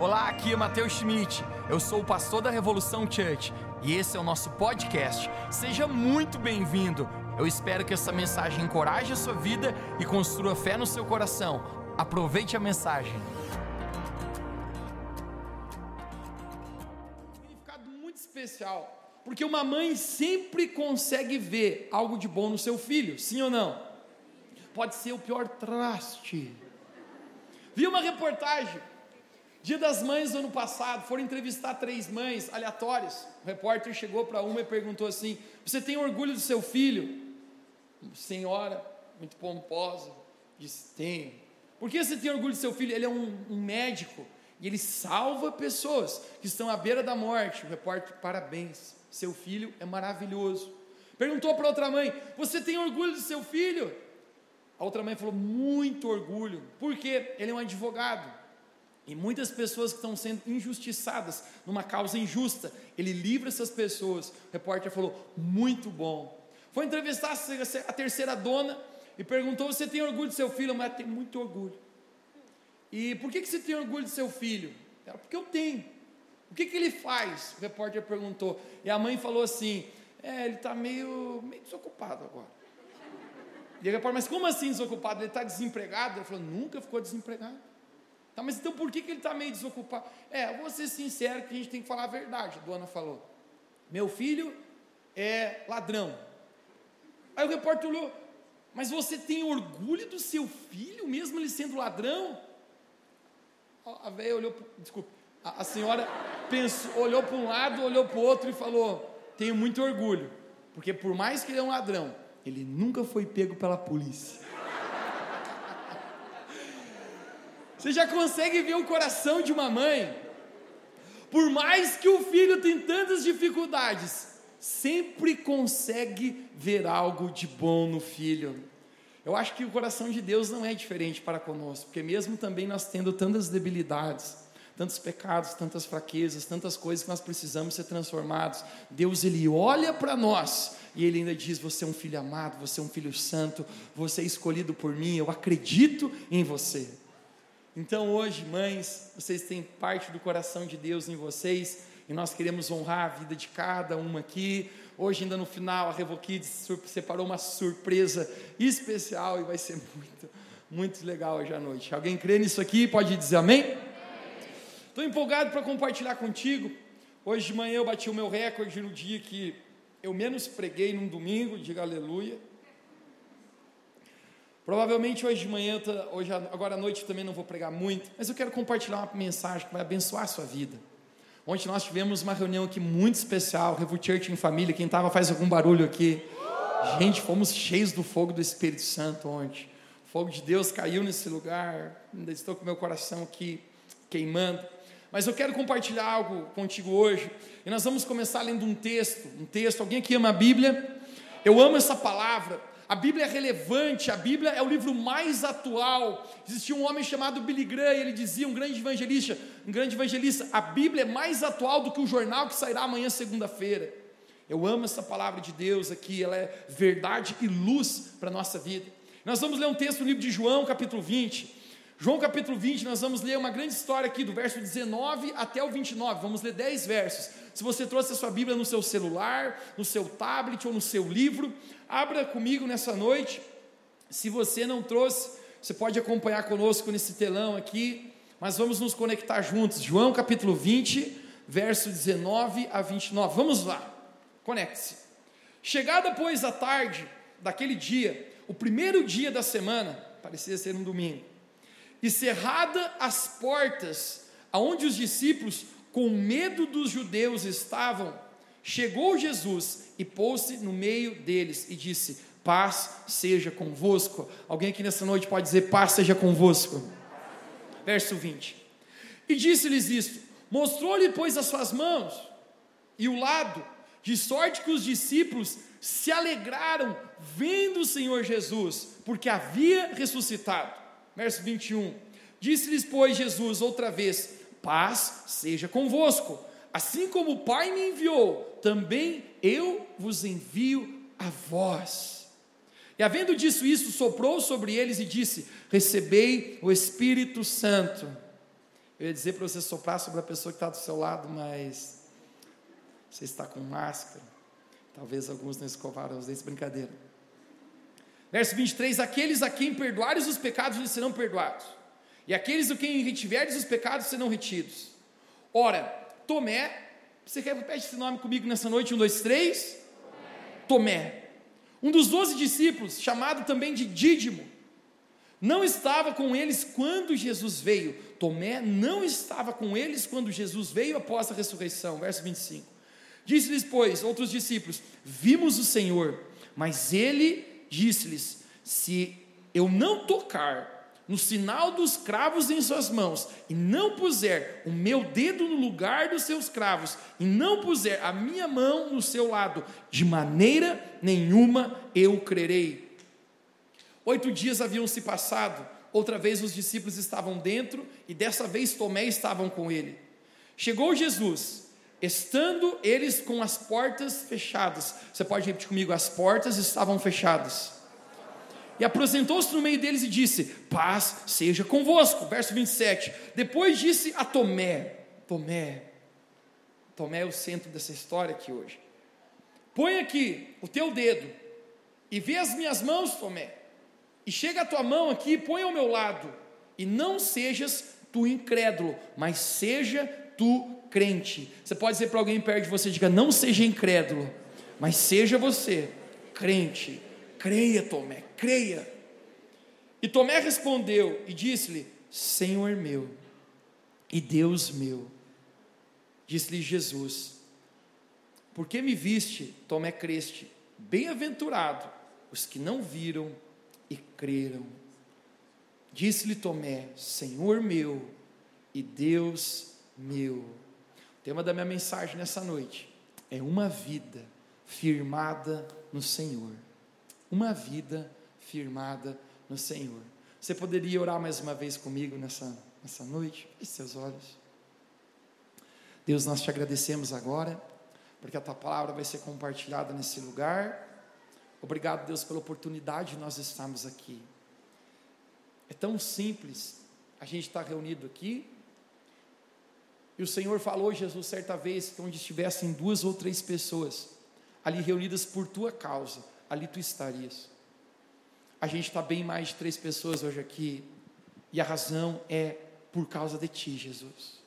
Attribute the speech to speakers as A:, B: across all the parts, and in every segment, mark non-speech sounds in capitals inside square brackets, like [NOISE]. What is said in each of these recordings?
A: Olá, aqui é Matheus Schmidt. Eu sou o pastor da Revolução Church e esse é o nosso podcast. Seja muito bem-vindo. Eu espero que essa mensagem encoraje a sua vida e construa fé no seu coração. Aproveite a mensagem.
B: significado muito especial, porque uma mãe sempre consegue ver algo de bom no seu filho, sim ou não? Pode ser o pior traste. Vi uma reportagem, Dia das Mães do ano passado, foram entrevistar três mães aleatórias. O repórter chegou para uma e perguntou assim: Você tem orgulho do seu filho? Senhora, muito pomposa, disse: Tenho. Por que você tem orgulho do seu filho? Ele é um, um médico e ele salva pessoas que estão à beira da morte. O repórter, parabéns, seu filho é maravilhoso. Perguntou para outra mãe: Você tem orgulho do seu filho? A outra mãe falou: Muito orgulho, porque ele é um advogado. E muitas pessoas que estão sendo injustiçadas numa causa injusta, ele livra essas pessoas. O repórter falou: Muito bom. Foi entrevistar a terceira dona e perguntou: Você tem orgulho do seu filho? Mas tem muito orgulho. E por que, que você tem orgulho do seu filho? Ela, porque eu tenho. O que, que ele faz? O repórter perguntou. E a mãe falou assim: É, ele está meio, meio desocupado agora. E o repórter, mas como assim desocupado? Ele está desempregado? Ele falou: Nunca ficou desempregado. Tá, mas então por que, que ele está meio desocupado? É, vou ser sincero que a gente tem que falar a verdade, a dona falou. Meu filho é ladrão. Aí o repórter olhou, mas você tem orgulho do seu filho, mesmo ele sendo ladrão? A velha olhou, desculpa, a, a senhora pensou, olhou para um lado, olhou para o outro e falou: Tenho muito orgulho, porque por mais que ele é um ladrão, ele nunca foi pego pela polícia. Você já consegue ver o coração de uma mãe? Por mais que o filho tenha tantas dificuldades, sempre consegue ver algo de bom no filho. Eu acho que o coração de Deus não é diferente para conosco, porque mesmo também nós tendo tantas debilidades, tantos pecados, tantas fraquezas, tantas coisas que nós precisamos ser transformados, Deus ele olha para nós e ele ainda diz: Você é um filho amado, você é um filho santo, você é escolhido por mim, eu acredito em você. Então hoje, mães, vocês têm parte do coração de Deus em vocês e nós queremos honrar a vida de cada uma aqui. Hoje, ainda no final, a Revokids separou uma surpresa especial e vai ser [LAUGHS] muito, muito legal hoje à noite. Alguém crê nisso aqui? Pode dizer amém? Estou empolgado para compartilhar contigo. Hoje de manhã eu bati o meu recorde no dia que eu menos preguei num domingo, diga aleluia. Provavelmente hoje de manhã, hoje, agora à noite também não vou pregar muito, mas eu quero compartilhar uma mensagem que vai abençoar a sua vida. Ontem nós tivemos uma reunião aqui muito especial, Revo Church em família. Quem estava faz algum barulho aqui. Gente, fomos cheios do fogo do Espírito Santo ontem. O fogo de Deus caiu nesse lugar. Ainda estou com meu coração aqui queimando. Mas eu quero compartilhar algo contigo hoje. E nós vamos começar lendo um texto. Um texto. Alguém aqui ama a Bíblia? Eu amo essa palavra. A Bíblia é relevante, a Bíblia é o livro mais atual. Existia um homem chamado Billy Graham, ele dizia, um grande evangelista, um grande evangelista, a Bíblia é mais atual do que o jornal que sairá amanhã segunda-feira. Eu amo essa palavra de Deus aqui, ela é verdade e luz para a nossa vida. Nós vamos ler um texto no livro de João, capítulo 20. João capítulo 20, nós vamos ler uma grande história aqui, do verso 19 até o 29. Vamos ler 10 versos. Se você trouxe a sua Bíblia no seu celular, no seu tablet ou no seu livro, abra comigo nessa noite. Se você não trouxe, você pode acompanhar conosco nesse telão aqui, mas vamos nos conectar juntos. João capítulo 20, verso 19 a 29. Vamos lá, conecte-se. Chegada, pois, a tarde daquele dia, o primeiro dia da semana, parecia ser um domingo, e cerrada as portas, aonde os discípulos, com medo dos judeus, estavam, chegou Jesus e pôs-se no meio deles e disse: Paz seja convosco. Alguém aqui nessa noite pode dizer: Paz seja convosco. Verso 20. E disse-lhes isto: Mostrou-lhe, pois, as suas mãos e o lado, de sorte que os discípulos se alegraram vendo o Senhor Jesus, porque havia ressuscitado verso 21. Disse-lhes, pois, Jesus outra vez: Paz seja convosco. Assim como o Pai me enviou, também eu vos envio a vós. E havendo dito isso, soprou sobre eles e disse: Recebei o Espírito Santo. Eu ia dizer para você soprar sobre a pessoa que está do seu lado, mas você está com máscara. Talvez alguns não escovaram os dentes, brincadeira. Verso 23: Aqueles a quem perdoares os pecados lhes serão perdoados, e aqueles a quem retiveres os pecados serão retidos. Ora, Tomé, você quer repetir esse nome comigo nessa noite? Um, dois, três. Tomé. Um dos doze discípulos, chamado também de Dídimo, não estava com eles quando Jesus veio. Tomé não estava com eles quando Jesus veio após a ressurreição. Verso 25. Disse-lhes, pois, outros discípulos: Vimos o Senhor. Mas ele disse-lhes: Se eu não tocar no sinal dos cravos em suas mãos, e não puser o meu dedo no lugar dos seus cravos, e não puser a minha mão no seu lado, de maneira nenhuma eu crerei. Oito dias haviam se passado, outra vez os discípulos estavam dentro, e dessa vez Tomé estavam com ele. Chegou Jesus, estando eles com as portas fechadas. Você pode repetir comigo: as portas estavam fechadas. E apresentou-se no meio deles e disse: Paz seja convosco. Verso 27. Depois disse a Tomé: Tomé, Tomé é o centro dessa história aqui hoje. Põe aqui o teu dedo e vê as minhas mãos, Tomé e chega a tua mão aqui, põe ao meu lado, e não sejas tu incrédulo, mas seja tu crente. Você pode dizer para alguém perto de você, diga, não seja incrédulo, mas seja você crente. Creia, Tomé, creia. E Tomé respondeu e disse-lhe: Senhor meu e Deus meu. Disse-lhe Jesus: Por que me viste, Tomé creste? Bem-aventurado os que não viram e creram. Disse-lhe Tomé: Senhor meu e Deus meu. Tema da minha mensagem nessa noite é uma vida firmada no Senhor. Uma vida firmada no Senhor. Você poderia orar mais uma vez comigo nessa, nessa noite? Feche seus olhos. Deus, nós te agradecemos agora, porque a tua palavra vai ser compartilhada nesse lugar Obrigado, Deus, pela oportunidade de nós estarmos aqui. É tão simples a gente estar reunido aqui. E o Senhor falou, Jesus, certa vez, que onde estivessem duas ou três pessoas ali reunidas por tua causa, ali tu estarias. A gente está bem mais de três pessoas hoje aqui, e a razão é por causa de ti, Jesus.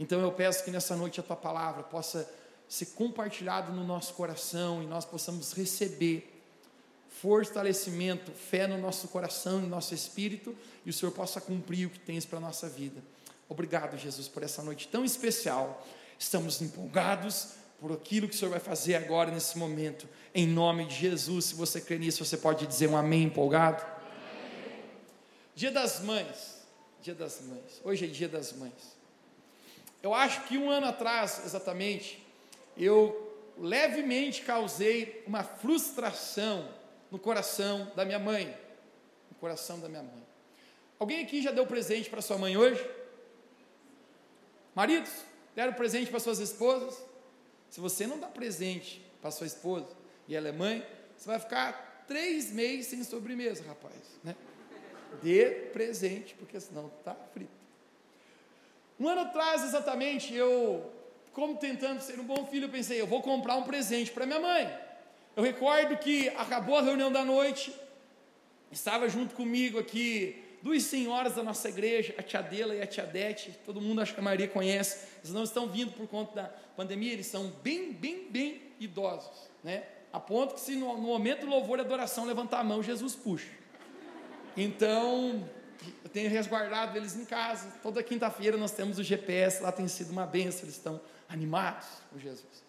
B: Então eu peço que nessa noite a tua palavra possa ser compartilhada no nosso coração e nós possamos receber fortalecimento, fé no nosso coração, no nosso espírito, e o Senhor possa cumprir o que tens para a nossa vida. Obrigado, Jesus, por essa noite tão especial. Estamos empolgados por aquilo que o Senhor vai fazer agora, nesse momento. Em nome de Jesus, se você crê nisso, você pode dizer um amém empolgado? Amém. Dia das Mães. Dia das Mães. Hoje é Dia das Mães. Eu acho que um ano atrás, exatamente, eu levemente causei uma frustração no coração da minha mãe. No coração da minha mãe. Alguém aqui já deu presente para sua mãe hoje? Maridos, deram presente para suas esposas? Se você não dá presente para sua esposa e ela é mãe, você vai ficar três meses sem sobremesa, rapaz. Né? Dê presente, porque senão está frito. Um ano atrás, exatamente, eu, como tentando ser um bom filho, pensei, eu vou comprar um presente para minha mãe. Eu recordo que acabou a reunião da noite, estava junto comigo aqui duas senhoras da nossa igreja, a tia Dela e a tia Dete, todo mundo acho que a maioria conhece, eles não estão vindo por conta da pandemia, eles são bem, bem, bem idosos, né? A ponto que se no, no momento do louvor e adoração levantar a mão, Jesus puxa. Então, eu tenho resguardado eles em casa, toda quinta-feira nós temos o GPS, lá tem sido uma benção, eles estão animados com Jesus.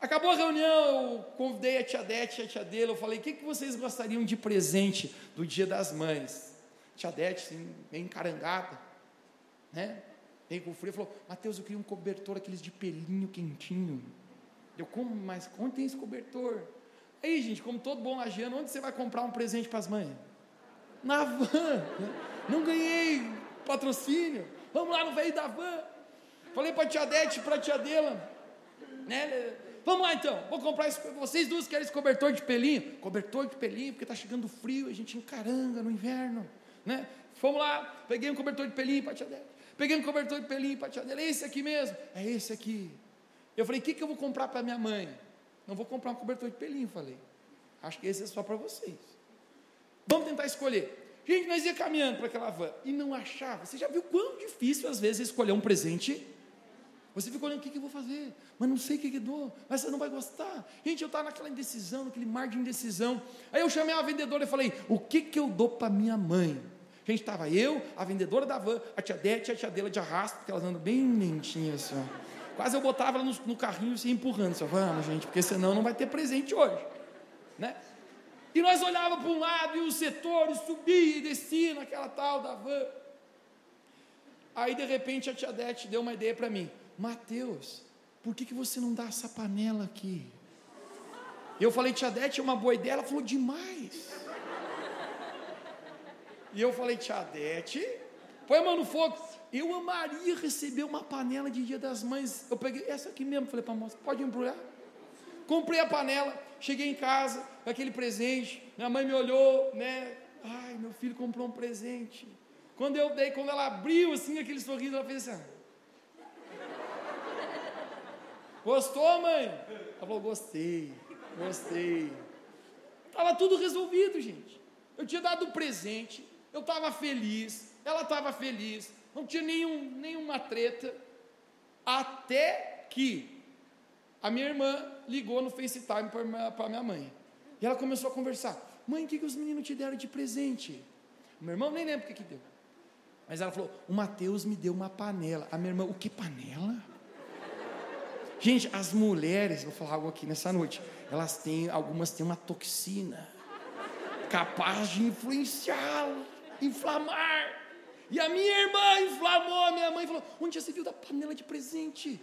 B: Acabou a reunião, eu convidei a tia Dete e a tia dele, eu falei, o que, que vocês gostariam de presente do dia das mães? Tia Dete, assim, bem encarangada, né? Bem com frio, falou, Mateus, eu queria um cobertor, aqueles de pelinho quentinho. Eu, como, mas onde tem esse cobertor? Aí, gente, como todo bom lagiano, onde você vai comprar um presente para as mães? Na van. [LAUGHS] Não ganhei patrocínio. Vamos lá no veio da van. Falei para a tia Dete, para a tia dela, né? Vamos lá então, vou comprar esse, vocês duas querem esse cobertor de pelinho? Cobertor de pelinho, porque está chegando frio, a gente encaranga no inverno, né? Vamos lá, peguei um cobertor de pelinho tia Débora. Peguei um cobertor de pelinho para a tia dela, é esse aqui mesmo? É esse aqui. Eu falei, o que, que eu vou comprar para minha mãe? Não vou comprar um cobertor de pelinho, falei. Acho que esse é só para vocês. Vamos tentar escolher. Gente, nós ia caminhando para aquela van e não achava. Você já viu quão difícil às vezes escolher um presente? Você fica olhando o que, que eu vou fazer, mas não sei o que, que dou, mas você não vai gostar. Gente, eu estava naquela indecisão, naquele mar de indecisão. Aí eu chamei a vendedora e falei: o que, que eu dou para minha mãe? Gente, estava eu, a vendedora da van, a tia Dete e a tia dela de arrasto, porque elas andam bem lentinhas assim. Ó. Quase eu botava ela no, no carrinho e assim, empurrando. Assim, Vamos, gente, porque senão não vai ter presente hoje. Né? E nós olhávamos para um lado e os setores subiam e desciam naquela tal da van. Aí de repente a tia Dete deu uma ideia para mim: Mateus, por que, que você não dá essa panela aqui? Eu falei, tia Dete, é uma boa ideia. Ela falou, demais. E eu falei, tia Dete, põe a mão no fogo. Eu amaria receber uma panela de Dia das Mães. Eu peguei essa aqui mesmo, falei para a moça, pode embrulhar? Comprei a panela, cheguei em casa aquele presente. Minha mãe me olhou, né? Ai, meu filho comprou um presente. Quando eu dei, quando ela abriu assim aquele sorriso, ela fez assim. Gostou, mãe? Ela falou, gostei, gostei. Estava tudo resolvido, gente. Eu tinha dado um presente, eu estava feliz, ela estava feliz, não tinha nenhum, nenhuma treta, até que a minha irmã ligou no FaceTime para minha mãe. E ela começou a conversar. Mãe, o que, que os meninos te deram de presente? Meu irmão nem lembra o que, que deu. Mas ela falou: o Mateus me deu uma panela. A minha irmã, o que panela? Gente, as mulheres, vou falar algo aqui nessa noite, elas têm, algumas têm uma toxina capaz de influenciar, inflamar. E a minha irmã inflamou a minha mãe falou: Onde já se viu da panela de presente?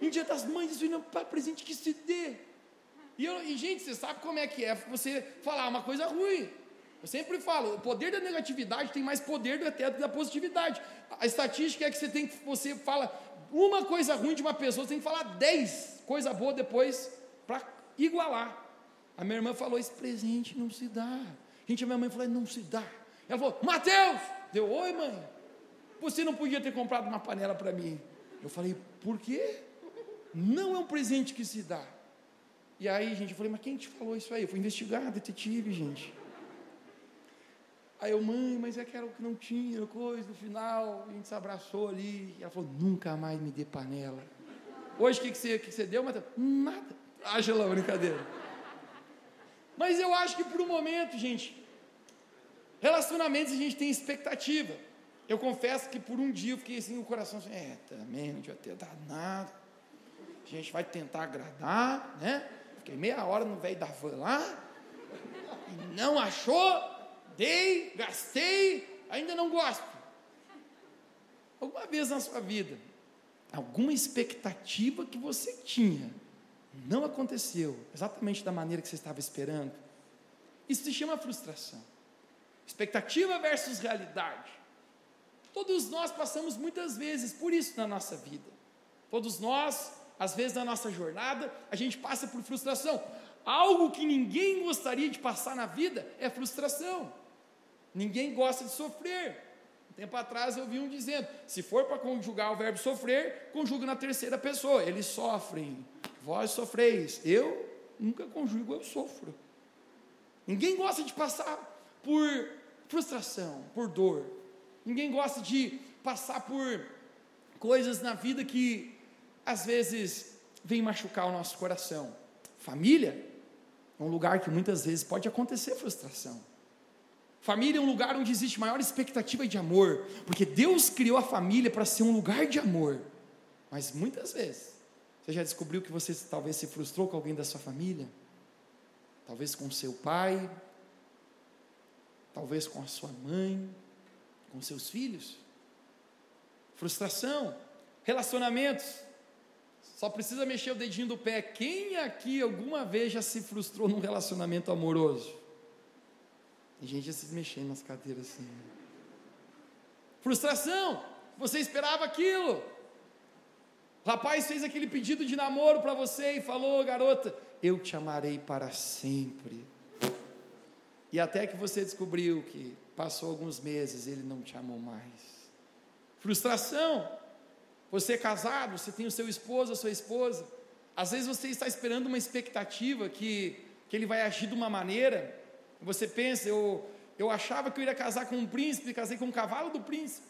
B: Em dia das mães, não é presente que se dê. E, eu, e, gente, você sabe como é que é você falar uma coisa ruim. Eu sempre falo, o poder da negatividade tem mais poder do até da positividade. A estatística é que você tem que, você fala uma coisa ruim de uma pessoa, você tem que falar dez coisa boa depois para igualar. A minha irmã falou: esse presente não se dá. Gente, a minha mãe falou: não se dá. Ela falou: Mateus, deu oi, mãe. Você não podia ter comprado uma panela para mim. Eu falei: por quê? Não é um presente que se dá. E aí, gente, eu falei: mas quem te falou isso aí? Eu fui investigar, detetive, gente. Aí eu, mãe, mas é que era o que não tinha, coisa, no final, a gente se abraçou ali. E ela falou, nunca mais me dê panela. Hoje o que, que, você, que você deu, Matheus? Nada. Acha lá, brincadeira. Mas eu acho que por um momento, gente, relacionamentos a gente tem expectativa. Eu confesso que por um dia eu fiquei assim, o coração assim, é, também não devia ter dado nada. A gente vai tentar agradar, né? Fiquei meia hora no velho da van lá, e não achou, dei, gastei, ainda não gosto. Alguma vez na sua vida, alguma expectativa que você tinha não aconteceu exatamente da maneira que você estava esperando, isso se chama frustração. Expectativa versus realidade. Todos nós passamos muitas vezes por isso na nossa vida. Todos nós, às vezes na nossa jornada, a gente passa por frustração. Algo que ninguém gostaria de passar na vida é frustração. Ninguém gosta de sofrer. Um tempo atrás eu vi um dizendo: se for para conjugar o verbo sofrer, conjuga na terceira pessoa. Eles sofrem. Vós sofreis. Eu nunca conjugo, eu sofro. Ninguém gosta de passar por frustração, por dor. Ninguém gosta de passar por coisas na vida que às vezes vem machucar o nosso coração. Família é um lugar que muitas vezes pode acontecer frustração. Família é um lugar onde existe maior expectativa de amor, porque Deus criou a família para ser um lugar de amor. Mas muitas vezes, você já descobriu que você talvez se frustrou com alguém da sua família? Talvez com seu pai, talvez com a sua mãe, com seus filhos? Frustração, relacionamentos. Só precisa mexer o dedinho do pé. Quem aqui alguma vez já se frustrou num relacionamento amoroso? Tem gente se mexendo nas cadeiras assim. Frustração. Você esperava aquilo. O rapaz fez aquele pedido de namoro para você e falou, garota, eu te amarei para sempre. E até que você descobriu que passou alguns meses, ele não te amou mais. frustração. Você é casado, você tem o seu esposo, a sua esposa. Às vezes você está esperando uma expectativa que, que ele vai agir de uma maneira. Você pensa, eu, eu achava que eu iria casar com um príncipe, casei com um cavalo do príncipe.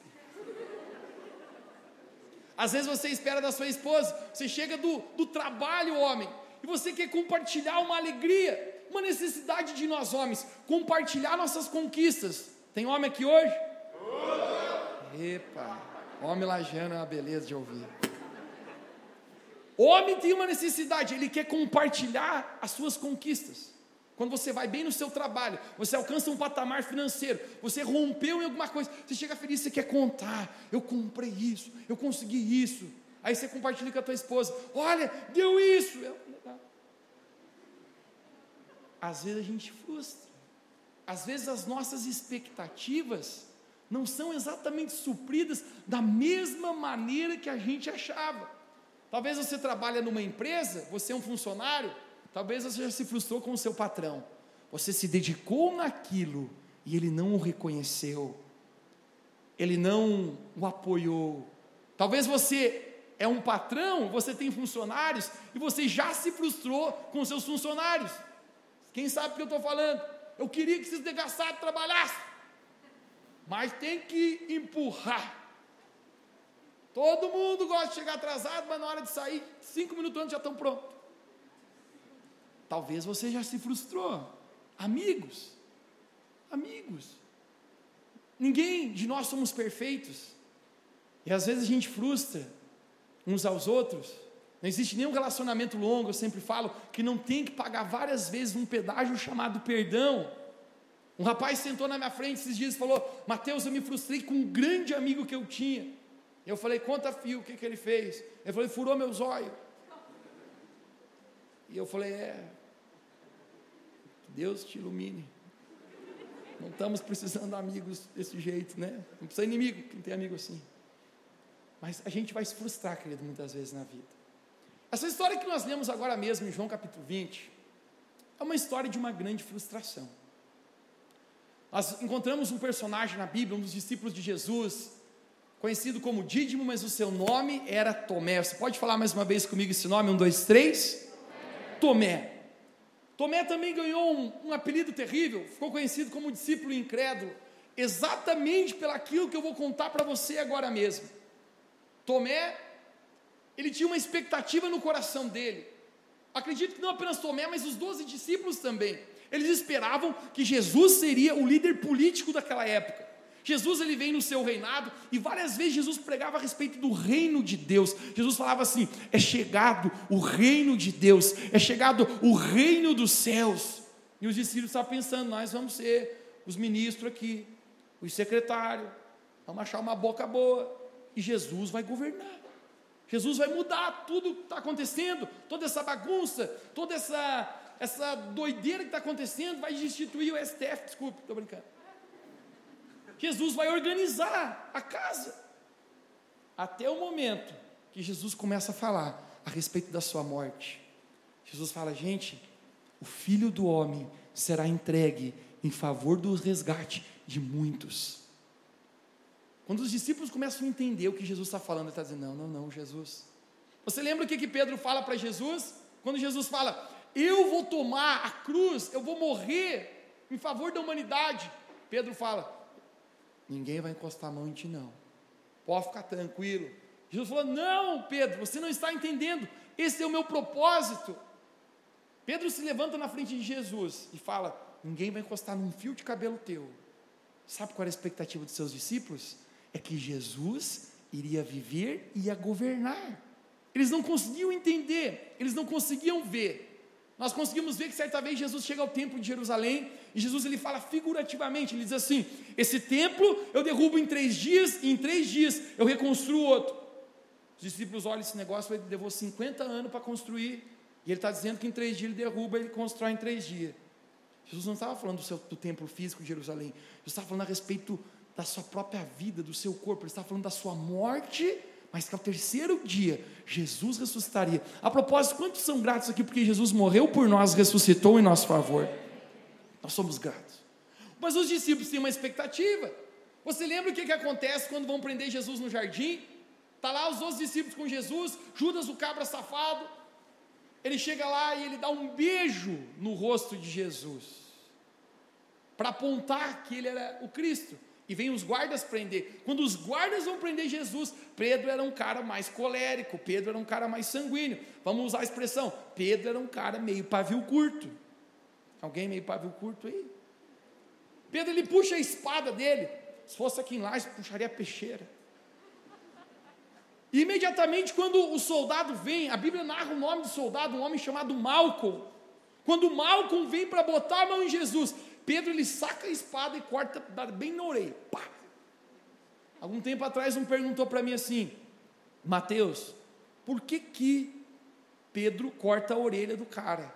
B: Às vezes você espera da sua esposa, você chega do, do trabalho, homem, e você quer compartilhar uma alegria, uma necessidade de nós homens, compartilhar nossas conquistas. Tem homem aqui hoje? Epa, homem lajando é uma beleza de ouvir. Homem tem uma necessidade, ele quer compartilhar as suas conquistas. Quando você vai bem no seu trabalho, você alcança um patamar financeiro, você rompeu em alguma coisa, você chega feliz, você quer contar, eu comprei isso, eu consegui isso. Aí você compartilha com a tua esposa, olha, deu isso. Às vezes a gente frustra. Às vezes as nossas expectativas não são exatamente supridas da mesma maneira que a gente achava. Talvez você trabalhe numa empresa, você é um funcionário, Talvez você já se frustrou com o seu patrão. Você se dedicou naquilo e ele não o reconheceu. Ele não o apoiou. Talvez você é um patrão, você tem funcionários e você já se frustrou com seus funcionários. Quem sabe o que eu estou falando? Eu queria que esses desgraçados trabalhassem, mas tem que empurrar. Todo mundo gosta de chegar atrasado, mas na hora de sair, cinco minutos antes já estão prontos. Talvez você já se frustrou. Amigos, amigos. Ninguém de nós somos perfeitos. E às vezes a gente frustra uns aos outros. Não existe nenhum relacionamento longo, eu sempre falo, que não tem que pagar várias vezes um pedágio chamado perdão. Um rapaz sentou na minha frente esses dias e falou: Mateus, eu me frustrei com um grande amigo que eu tinha. Eu falei: Conta fio, o que, que ele fez? Ele falou: Furou meus olhos. E eu falei: É, Deus te ilumine. Não estamos precisando de amigos desse jeito, né? Não precisa de inimigo, quem tem amigo assim. Mas a gente vai se frustrar, querido, muitas vezes na vida. Essa história que nós lemos agora mesmo em João capítulo 20 é uma história de uma grande frustração. Nós encontramos um personagem na Bíblia, um dos discípulos de Jesus, conhecido como Dídimo, mas o seu nome era Tomé. Você pode falar mais uma vez comigo esse nome? Um, dois, três? Tomé. Tomé também ganhou um, um apelido terrível, ficou conhecido como discípulo incrédulo, exatamente pelaquilo que eu vou contar para você agora mesmo. Tomé, ele tinha uma expectativa no coração dele. Acredito que não apenas Tomé, mas os doze discípulos também. Eles esperavam que Jesus seria o líder político daquela época. Jesus ele vem no seu reinado e várias vezes Jesus pregava a respeito do reino de Deus. Jesus falava assim: é chegado o reino de Deus, é chegado o reino dos céus. E os discípulos estavam pensando: nós vamos ser os ministros aqui, os secretários, vamos achar uma boca boa e Jesus vai governar. Jesus vai mudar tudo que está acontecendo, toda essa bagunça, toda essa, essa doideira que está acontecendo, vai destituir o STF, desculpe, estou brincando. Jesus vai organizar a casa. Até o momento que Jesus começa a falar a respeito da sua morte. Jesus fala: gente, o filho do homem será entregue em favor do resgate de muitos. Quando os discípulos começam a entender o que Jesus está falando, ele está dizendo: não, não, não, Jesus. Você lembra o que, que Pedro fala para Jesus? Quando Jesus fala: eu vou tomar a cruz, eu vou morrer em favor da humanidade. Pedro fala: Ninguém vai encostar a mão em ti, não. Pode ficar tranquilo. Jesus falou: Não, Pedro, você não está entendendo. Esse é o meu propósito. Pedro se levanta na frente de Jesus e fala: Ninguém vai encostar num fio de cabelo teu. Sabe qual era a expectativa dos seus discípulos? É que Jesus iria viver e ia governar. Eles não conseguiam entender, eles não conseguiam ver. Nós conseguimos ver que certa vez Jesus chega ao templo de Jerusalém e Jesus ele fala figurativamente, ele diz assim: esse templo eu derrubo em três dias e em três dias eu reconstruo outro. Os discípulos olham esse negócio, ele levou 50 anos para construir e ele está dizendo que em três dias ele derruba, ele constrói em três dias. Jesus não estava falando do, seu, do templo físico de Jerusalém, Jesus estava falando a respeito da sua própria vida, do seu corpo, ele estava falando da sua morte mas que ao terceiro dia Jesus ressuscitaria. A propósito, quantos são gratos aqui porque Jesus morreu por nós, ressuscitou em nosso favor? Nós somos gratos. Mas os discípulos têm uma expectativa. Você lembra o que, que acontece quando vão prender Jesus no jardim? Está lá os outros discípulos com Jesus, Judas, o cabra safado. Ele chega lá e ele dá um beijo no rosto de Jesus, para apontar que ele era o Cristo. E vem os guardas prender. Quando os guardas vão prender Jesus, Pedro era um cara mais colérico, Pedro era um cara mais sanguíneo. Vamos usar a expressão: Pedro era um cara meio pavio curto. Alguém meio pavio curto aí? Pedro ele puxa a espada dele. Se fosse aqui em Lages, puxaria a peixeira. E imediatamente, quando o soldado vem, a Bíblia narra o nome do soldado, um homem chamado Malcolm. Quando Malcolm vem para botar a mão em Jesus, Pedro ele saca a espada e corta bem na orelha. Pá. Algum tempo atrás um perguntou para mim assim: Mateus, por que que Pedro corta a orelha do cara?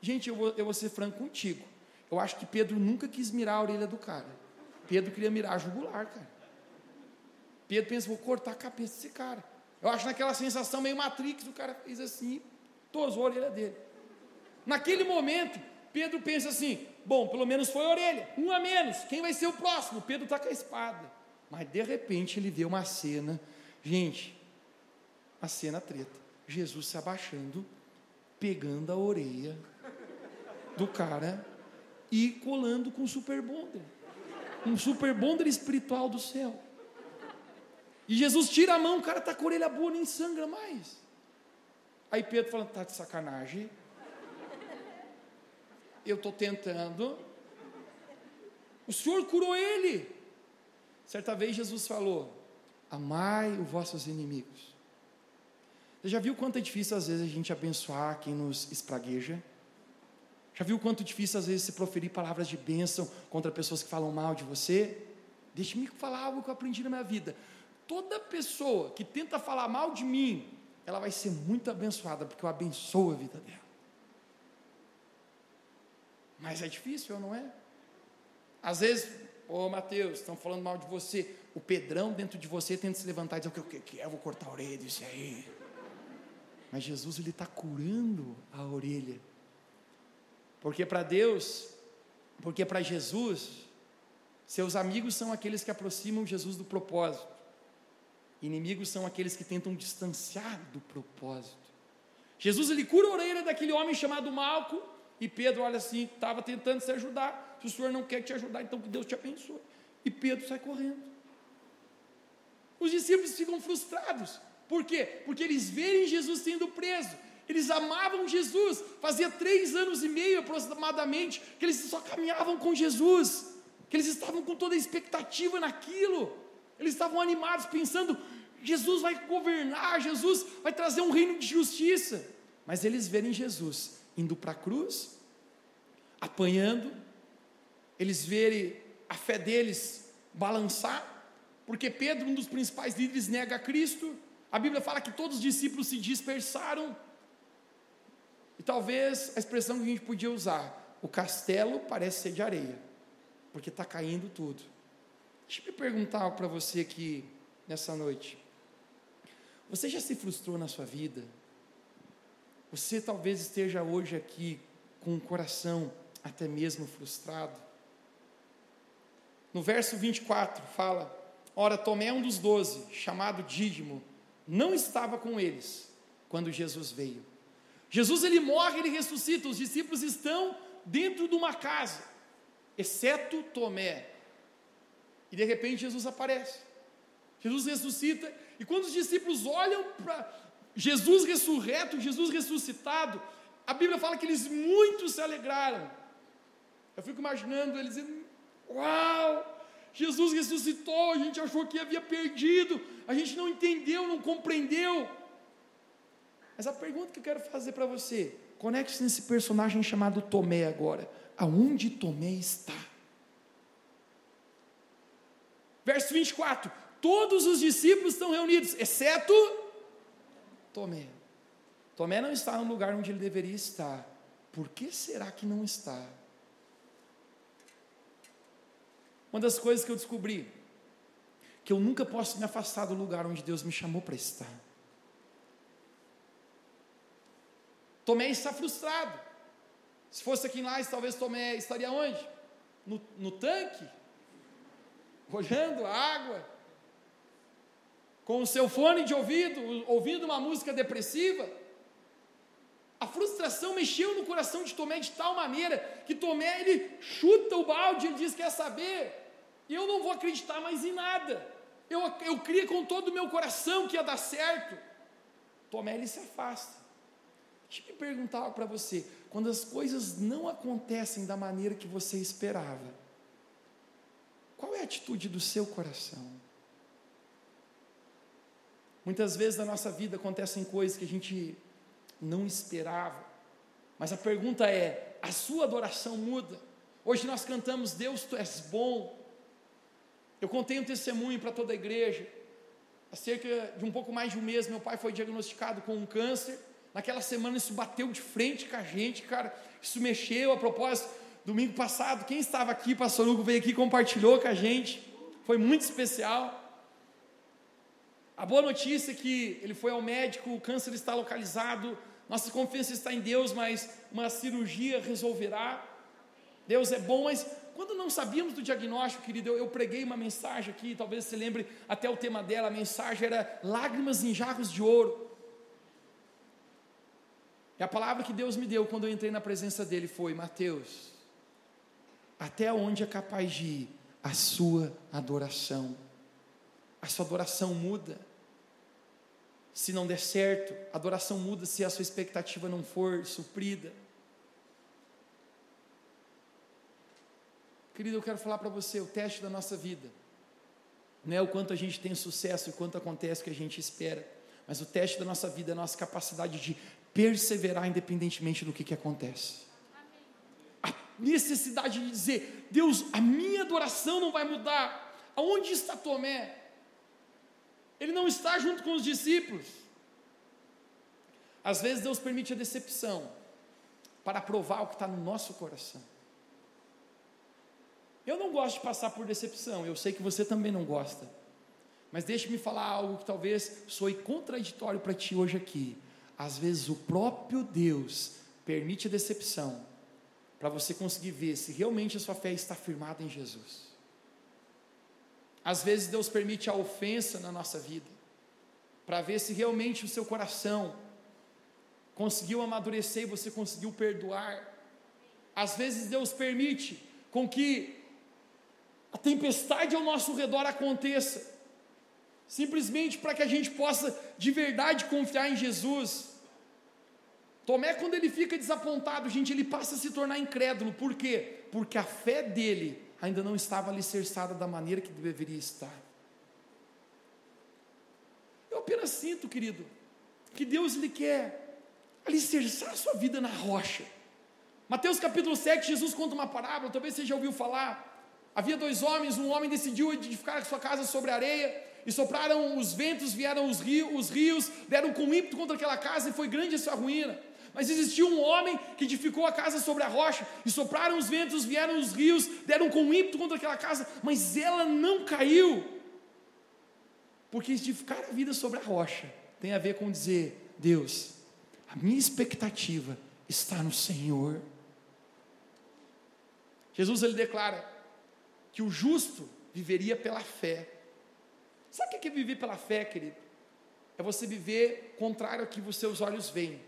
B: Gente, eu vou, eu vou ser franco contigo. Eu acho que Pedro nunca quis mirar a orelha do cara. Pedro queria mirar a jugular, cara. Pedro pensa, vou cortar a cabeça desse cara. Eu acho naquela sensação meio Matrix, o cara fez assim, tosou a orelha dele. Naquele momento, Pedro pensa assim: bom, pelo menos foi a orelha, um a menos, quem vai ser o próximo? Pedro está com a espada. Mas de repente ele vê uma cena, gente, a cena treta. Jesus se abaixando, pegando a orelha do cara e colando com um super bonder. Um super bonder espiritual do céu. E Jesus tira a mão, o cara está com a orelha boa, nem sangra mais. Aí Pedro fala: tá de sacanagem eu estou tentando. O Senhor curou ele. Certa vez Jesus falou: Amai os vossos inimigos. Você já viu quanto é difícil às vezes a gente abençoar quem nos espragueja? Já viu quanto difícil às vezes se proferir palavras de bênção contra pessoas que falam mal de você? Deixe-me falar algo que eu aprendi na minha vida. Toda pessoa que tenta falar mal de mim, ela vai ser muito abençoada, porque eu abençoo a vida dela. Mas é difícil, não é? Às vezes, ô Mateus, estão falando mal de você. O Pedrão dentro de você tenta se levantar e dizer: O que, que é? Eu vou cortar a orelha disso aí. Mas Jesus, Ele está curando a orelha. Porque para Deus, porque para Jesus, seus amigos são aqueles que aproximam Jesus do propósito. Inimigos são aqueles que tentam distanciar do propósito. Jesus ele cura a orelha daquele homem chamado Malco, e Pedro olha assim, estava tentando se ajudar. Se o senhor não quer te ajudar, então que Deus te abençoe. E Pedro sai correndo. Os discípulos ficam frustrados. Por quê? Porque eles veem Jesus sendo preso. Eles amavam Jesus. Fazia três anos e meio aproximadamente que eles só caminhavam com Jesus. Que eles estavam com toda a expectativa naquilo. Eles estavam animados, pensando: Jesus vai governar, Jesus vai trazer um reino de justiça. Mas eles verem Jesus indo para a cruz, apanhando, eles verem a fé deles balançar, porque Pedro, um dos principais líderes, nega Cristo. A Bíblia fala que todos os discípulos se dispersaram. E talvez a expressão que a gente podia usar, o castelo parece ser de areia, porque está caindo tudo. Deixa eu me perguntar para você aqui nessa noite. Você já se frustrou na sua vida? Você talvez esteja hoje aqui com o coração até mesmo frustrado. No verso 24 fala: Ora, Tomé, um dos doze, chamado Dídimo, não estava com eles quando Jesus veio. Jesus ele morre, ele ressuscita, os discípulos estão dentro de uma casa, exceto Tomé. E de repente Jesus aparece. Jesus ressuscita, e quando os discípulos olham para Jesus ressurreto, Jesus ressuscitado, a Bíblia fala que eles muito se alegraram. Eu fico imaginando eles dizendo: Uau, Jesus ressuscitou, a gente achou que havia perdido, a gente não entendeu, não compreendeu. Mas a pergunta que eu quero fazer para você, conecte-se nesse personagem chamado Tomé agora. Aonde Tomé está? Verso 24: Todos os discípulos estão reunidos, exceto Tomé. Tomé não está no lugar onde ele deveria estar. Por que será que não está? Uma das coisas que eu descobri, que eu nunca posso me afastar do lugar onde Deus me chamou para estar. Tomé está frustrado. Se fosse aqui em Lais, talvez Tomé estaria onde? No, no tanque? olhando a água, com o seu fone de ouvido, ouvindo uma música depressiva. A frustração mexeu no coração de Tomé de tal maneira que Tomé ele chuta o balde, ele diz: Quer saber? Eu não vou acreditar mais em nada. Eu, eu criei com todo o meu coração que ia dar certo. Tomé ele se afasta. Deixa eu perguntar para você: quando as coisas não acontecem da maneira que você esperava, qual é a atitude do seu coração? Muitas vezes na nossa vida acontecem coisas que a gente não esperava, mas a pergunta é: a sua adoração muda? Hoje nós cantamos Deus, tu és bom. Eu contei um testemunho para toda a igreja. Há cerca de um pouco mais de um mês, meu pai foi diagnosticado com um câncer. Naquela semana isso bateu de frente com a gente, cara. Isso mexeu. A propósito, domingo passado, quem estava aqui, pastor Hugo veio aqui e compartilhou com a gente. Foi muito especial. A boa notícia é que ele foi ao médico, o câncer está localizado, nossa confiança está em Deus, mas uma cirurgia resolverá. Deus é bom, mas quando não sabíamos do diagnóstico, querido, eu, eu, preguei uma mensagem aqui, talvez você lembre até o tema dela, a mensagem era lágrimas em jarros de ouro. E a palavra que Deus me deu quando eu entrei na presença dele foi: Mateus, até onde é capaz de ir a sua adoração? A sua adoração muda. Se não der certo, a adoração muda se a sua expectativa não for suprida. Querido, eu quero falar para você, o teste da nossa vida não é o quanto a gente tem sucesso e quanto acontece o que a gente espera, mas o teste da nossa vida é a nossa capacidade de perseverar independentemente do que, que acontece. A necessidade de dizer, Deus, a minha adoração não vai mudar. Aonde está Tomé? Ele não está junto com os discípulos. Às vezes Deus permite a decepção para provar o que está no nosso coração. Eu não gosto de passar por decepção, eu sei que você também não gosta. Mas deixe-me falar algo que talvez soe contraditório para ti hoje aqui. Às vezes o próprio Deus permite a decepção para você conseguir ver se realmente a sua fé está firmada em Jesus. Às vezes Deus permite a ofensa na nossa vida, para ver se realmente o seu coração conseguiu amadurecer e você conseguiu perdoar. Às vezes Deus permite com que a tempestade ao nosso redor aconteça, simplesmente para que a gente possa de verdade confiar em Jesus. Tomé, quando ele fica desapontado, gente, ele passa a se tornar incrédulo, por quê? Porque a fé dele ainda não estava alicerçada da maneira que deveria estar. Eu apenas sinto, querido, que Deus lhe quer alicerçar a sua vida na rocha. Mateus capítulo 7, Jesus conta uma parábola, talvez você já ouviu falar. Havia dois homens, um homem decidiu edificar a sua casa sobre areia, e sopraram os ventos, vieram os rios, os rios deram com ímpeto contra aquela casa, e foi grande a sua ruína. Mas existiu um homem que edificou a casa sobre a rocha, e sopraram os ventos, vieram os rios, deram com ímpeto contra aquela casa, mas ela não caiu. Porque edificar a vida sobre a rocha tem a ver com dizer: Deus, a minha expectativa está no Senhor. Jesus ele declara que o justo viveria pela fé. Sabe o que é viver pela fé, querido? É você viver contrário ao que os seus olhos veem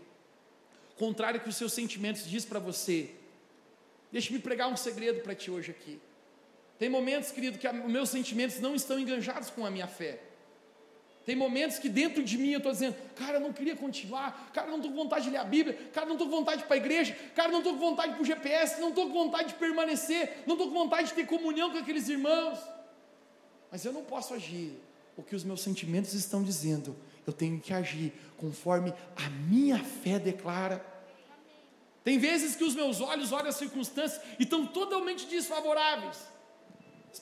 B: contrário que os seus sentimentos diz para você. Deixe-me pregar um segredo para ti hoje aqui. Tem momentos, querido, que os meus sentimentos não estão enganjados com a minha fé. Tem momentos que dentro de mim eu estou dizendo, cara, não queria continuar, cara, não estou com vontade de ler a Bíblia, cara, não estou com vontade para a igreja, cara, não estou com vontade para o GPS, não estou com vontade de permanecer, não estou com vontade de ter comunhão com aqueles irmãos. Mas eu não posso agir o que os meus sentimentos estão dizendo, eu tenho que agir conforme a minha fé declara. Tem vezes que os meus olhos olham as circunstâncias e estão totalmente desfavoráveis.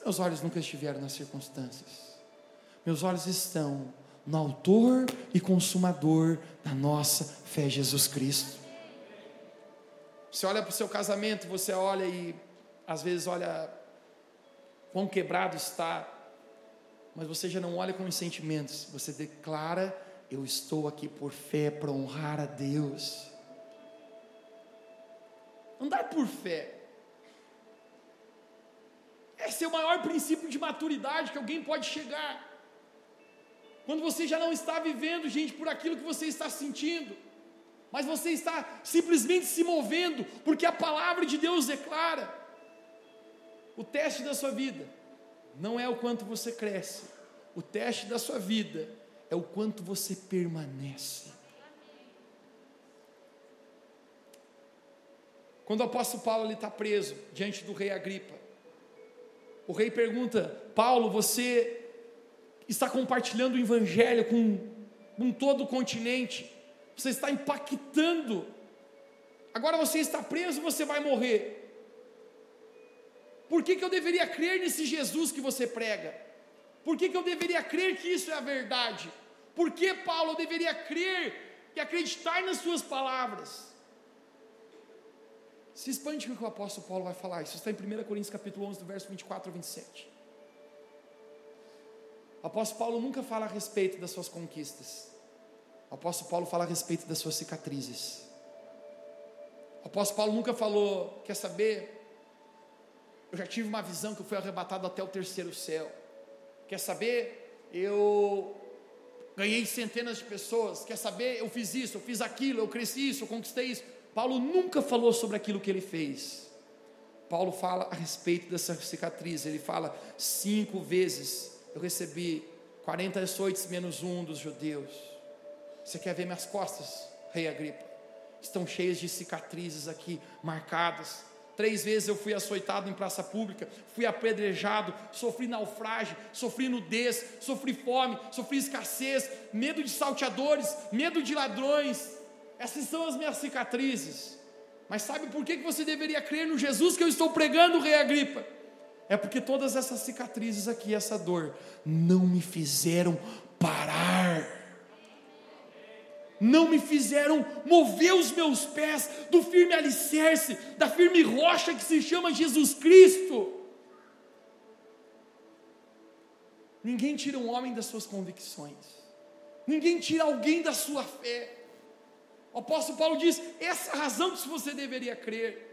B: Meus olhos nunca estiveram nas circunstâncias. Meus olhos estão no autor e consumador da nossa fé, Jesus Cristo. Você olha para o seu casamento, você olha e às vezes olha quão quebrado está, mas você já não olha com os sentimentos, você declara: Eu estou aqui por fé para honrar a Deus. Andar por fé Esse é o maior princípio de maturidade que alguém pode chegar. Quando você já não está vivendo, gente, por aquilo que você está sentindo, mas você está simplesmente se movendo, porque a palavra de Deus declara. O teste da sua vida não é o quanto você cresce, o teste da sua vida é o quanto você permanece. Quando o apóstolo Paulo está preso diante do rei Agripa, o rei pergunta: Paulo, você está compartilhando o evangelho com, com todo o continente, você está impactando. Agora você está preso, você vai morrer. Por que, que eu deveria crer nesse Jesus que você prega? Por que, que eu deveria crer que isso é a verdade? Por que, Paulo, eu deveria crer e acreditar nas suas palavras? Se expande o que o apóstolo Paulo vai falar. Isso está em 1 Coríntios capítulo 11, do verso 24 a 27. O apóstolo Paulo nunca fala a respeito das suas conquistas. O apóstolo Paulo fala a respeito das suas cicatrizes. O apóstolo Paulo nunca falou, quer saber? Eu já tive uma visão que eu fui arrebatado até o terceiro céu. Quer saber? Eu ganhei centenas de pessoas. Quer saber? Eu fiz isso, eu fiz aquilo, eu cresci isso, eu conquistei isso. Paulo nunca falou sobre aquilo que ele fez. Paulo fala a respeito dessa cicatriz. Ele fala cinco vezes eu recebi 40 açoites menos um dos judeus. Você quer ver minhas costas, rei Agripa? Estão cheias de cicatrizes aqui, marcadas. Três vezes eu fui açoitado em praça pública, fui apedrejado, sofri naufrágio, sofri nudez, sofri fome, sofri escassez, medo de salteadores, medo de ladrões. Essas são as minhas cicatrizes. Mas sabe por que você deveria crer no Jesus que eu estou pregando, rei Agripa? É porque todas essas cicatrizes aqui, essa dor, não me fizeram parar. Não me fizeram mover os meus pés do firme alicerce, da firme rocha que se chama Jesus Cristo. Ninguém tira um homem das suas convicções, ninguém tira alguém da sua fé. O apóstolo Paulo diz: essa é a razão que você deveria crer.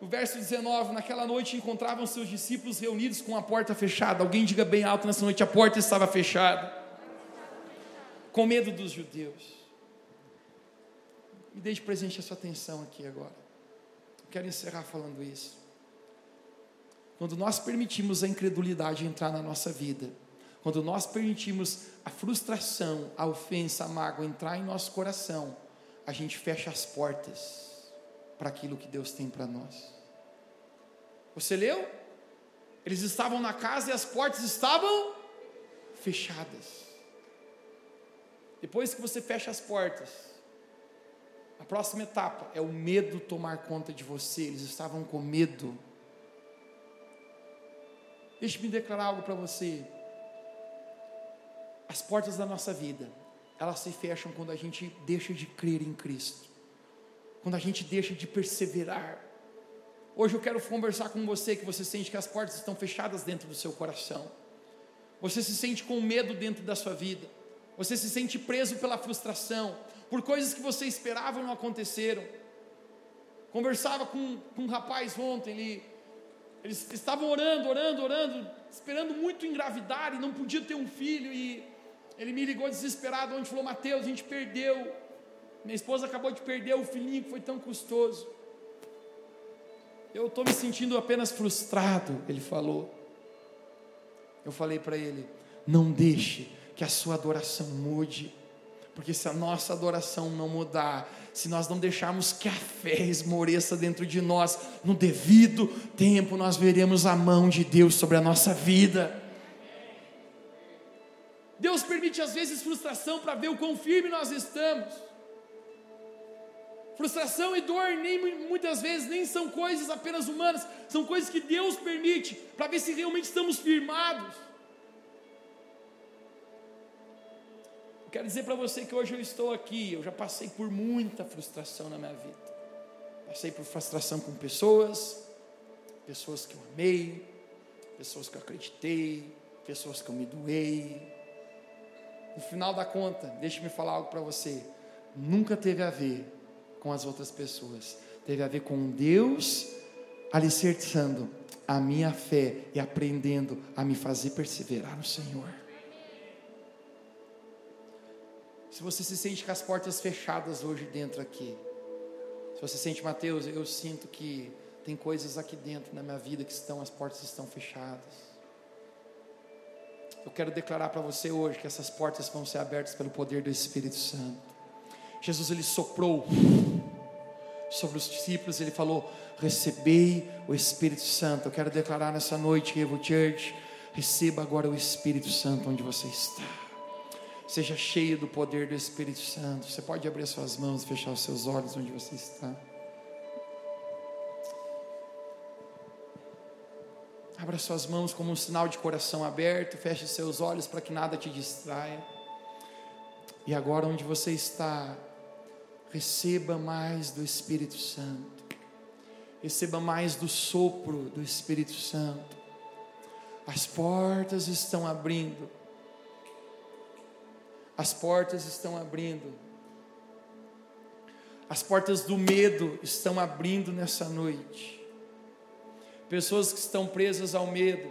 B: No verso 19, naquela noite encontravam seus discípulos reunidos com a porta fechada. Alguém diga bem alto nessa noite: a porta estava fechada. Com medo dos judeus. Me deixe presente a sua atenção aqui agora. quero encerrar falando isso. Quando nós permitimos a incredulidade entrar na nossa vida, quando nós permitimos a frustração, a ofensa, a mágoa entrar em nosso coração, a gente fecha as portas para aquilo que Deus tem para nós. Você leu? Eles estavam na casa e as portas estavam fechadas. Depois que você fecha as portas, a próxima etapa é o medo tomar conta de você. Eles estavam com medo. Deixe-me declarar algo para você. As portas da nossa vida, elas se fecham quando a gente deixa de crer em Cristo quando a gente deixa de perseverar. Hoje eu quero conversar com você que você sente que as portas estão fechadas dentro do seu coração. Você se sente com medo dentro da sua vida. Você se sente preso pela frustração, por coisas que você esperava não aconteceram. Conversava com, com um rapaz ontem, ele, eles estavam orando, orando, orando, esperando muito engravidar e não podia ter um filho. E ele me ligou desesperado, onde falou: Mateus, a gente perdeu minha esposa acabou de perder o filhinho que foi tão custoso. Eu estou me sentindo apenas frustrado, ele falou. Eu falei para ele: não deixe que a sua adoração mude, porque se a nossa adoração não mudar, se nós não deixarmos que a fé esmoreça dentro de nós, no devido tempo nós veremos a mão de Deus sobre a nossa vida. Deus permite às vezes frustração para ver o quão firme nós estamos. Frustração e dor nem muitas vezes nem são coisas apenas humanas, são coisas que Deus permite para ver se realmente estamos firmados. Quero dizer para você que hoje eu estou aqui, eu já passei por muita frustração na minha vida. Passei por frustração com pessoas, pessoas que eu amei, pessoas que eu acreditei, pessoas que eu me doei. No final da conta, deixe-me falar algo para você. Nunca teve a ver com as outras pessoas. Teve a ver com Deus alicerçando a minha fé e aprendendo a me fazer perseverar no Senhor. Se você se sente com as portas fechadas hoje dentro aqui, se você sente, Mateus, eu sinto que tem coisas aqui dentro na minha vida que estão, as portas estão fechadas. Eu quero declarar para você hoje que essas portas vão ser abertas pelo poder do Espírito Santo. Jesus ele soprou sobre os discípulos, ele falou: "Recebei o Espírito Santo". Eu quero declarar nessa noite, Evo Church, receba agora o Espírito Santo onde você está. Seja cheio do poder do Espírito Santo. Você pode abrir suas mãos, fechar os seus olhos onde você está. Abra suas mãos como um sinal de coração aberto, feche seus olhos para que nada te distraia. E agora, onde você está, receba mais do Espírito Santo, receba mais do sopro do Espírito Santo. As portas estão abrindo as portas estão abrindo. As portas do medo estão abrindo nessa noite. Pessoas que estão presas ao medo.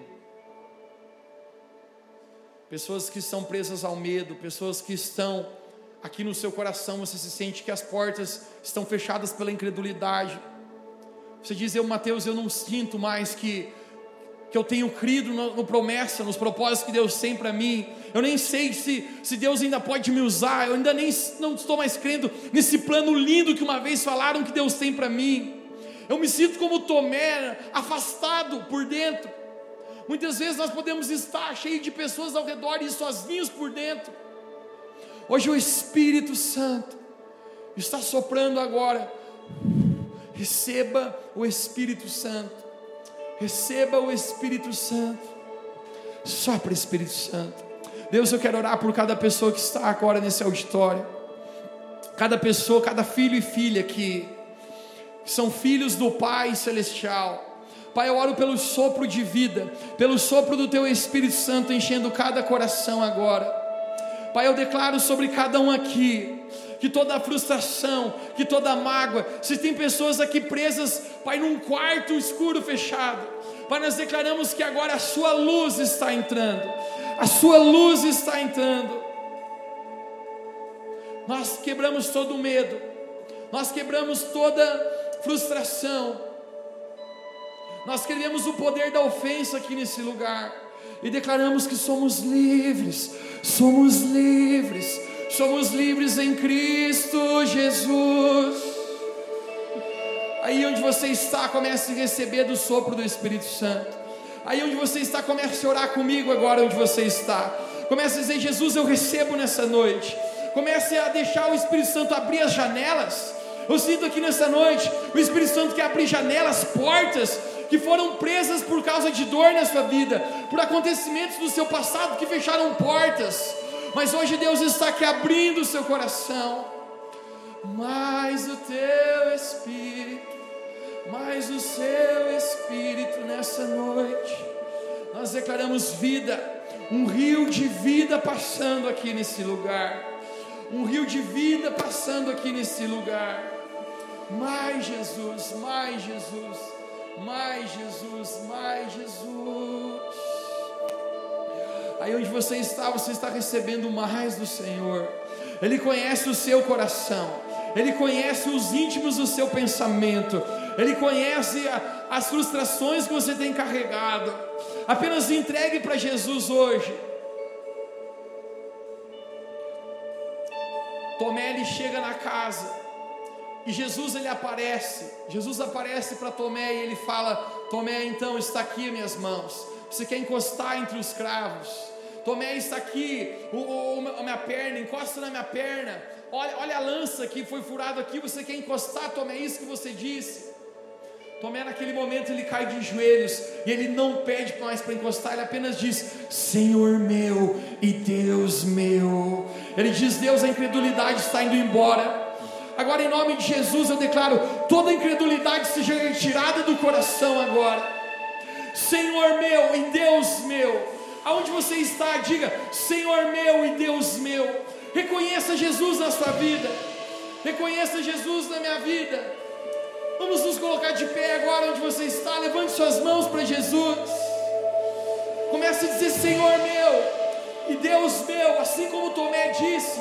B: Pessoas que estão presas ao medo, pessoas que estão aqui no seu coração, você se sente que as portas estão fechadas pela incredulidade. Você diz, eu, Mateus, eu não sinto mais que que eu tenho crido no, no promessa, nos propósitos que Deus tem para mim. Eu nem sei se, se Deus ainda pode me usar. Eu ainda nem não estou mais crendo nesse plano lindo que uma vez falaram que Deus tem para mim. Eu me sinto como Tomé, afastado por dentro. Muitas vezes nós podemos estar cheios de pessoas ao redor e sozinhos por dentro. Hoje o Espírito Santo está soprando agora. Receba o Espírito Santo. Receba o Espírito Santo. Sopra Espírito Santo. Deus, eu quero orar por cada pessoa que está agora nesse auditório. Cada pessoa, cada filho e filha que são filhos do Pai Celestial. Pai, eu oro pelo sopro de vida, pelo sopro do Teu Espírito Santo enchendo cada coração agora. Pai, eu declaro sobre cada um aqui que toda frustração, que toda mágoa, se tem pessoas aqui presas, Pai, num quarto escuro fechado, Pai, nós declaramos que agora a Sua luz está entrando, a Sua luz está entrando. Nós quebramos todo o medo, nós quebramos toda frustração, nós queremos o poder da ofensa aqui nesse lugar. E declaramos que somos livres, somos livres somos livres em Cristo Jesus. Aí onde você está, comece a receber do sopro do Espírito Santo. Aí onde você está, comece a orar comigo agora onde você está. Comece a dizer, Jesus, eu recebo nessa noite. Comece a deixar o Espírito Santo abrir as janelas. Eu sinto aqui nessa noite o Espírito Santo que abrir janelas, portas que foram presas por causa de dor na sua vida, por acontecimentos do seu passado que fecharam portas mas hoje Deus está aqui abrindo o seu coração. Mais o teu Espírito, mais o seu Espírito nessa noite. Nós declaramos vida, um rio de vida passando aqui nesse lugar. Um rio de vida passando aqui nesse lugar. Mais Jesus, mais Jesus, mais Jesus, mais Jesus. Aí onde você está, você está recebendo mais do Senhor. Ele conhece o seu coração. Ele conhece os íntimos do seu pensamento. Ele conhece a, as frustrações que você tem carregado. Apenas entregue para Jesus hoje. Tomé ele chega na casa e Jesus ele aparece. Jesus aparece para Tomé e ele fala: Tomé, então está aqui minhas mãos. Você quer encostar entre os cravos? Tomé está aqui, o, o, a minha perna, encosta na minha perna. Olha, olha a lança que foi furada aqui. Você quer encostar? Tomé, é isso que você disse. Tomé, naquele momento, ele cai de joelhos e ele não pede mais para encostar, ele apenas diz: Senhor meu e Deus meu. Ele diz: Deus, a incredulidade está indo embora. Agora, em nome de Jesus, eu declaro: toda incredulidade seja retirada do coração agora. Senhor meu e Deus meu, aonde você está, diga: Senhor meu e Deus meu. Reconheça Jesus na sua vida. Reconheça Jesus na minha vida. Vamos nos colocar de pé agora onde você está. Levante suas mãos para Jesus. Comece a dizer: Senhor meu e Deus meu, assim como Tomé disse.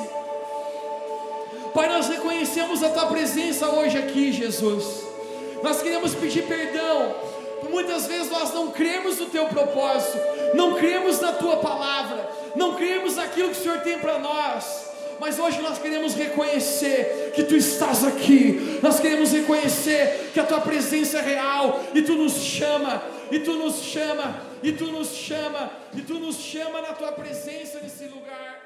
B: Pai, nós reconhecemos a tua presença hoje aqui, Jesus. Nós queremos pedir perdão. Muitas vezes nós não cremos no teu propósito, não cremos na tua palavra, não cremos naquilo que o Senhor tem para nós. Mas hoje nós queremos reconhecer que tu estás aqui. Nós queremos reconhecer que a tua presença é real e tu nos chama, e tu nos chama, e tu nos chama, e tu nos chama na tua presença nesse lugar.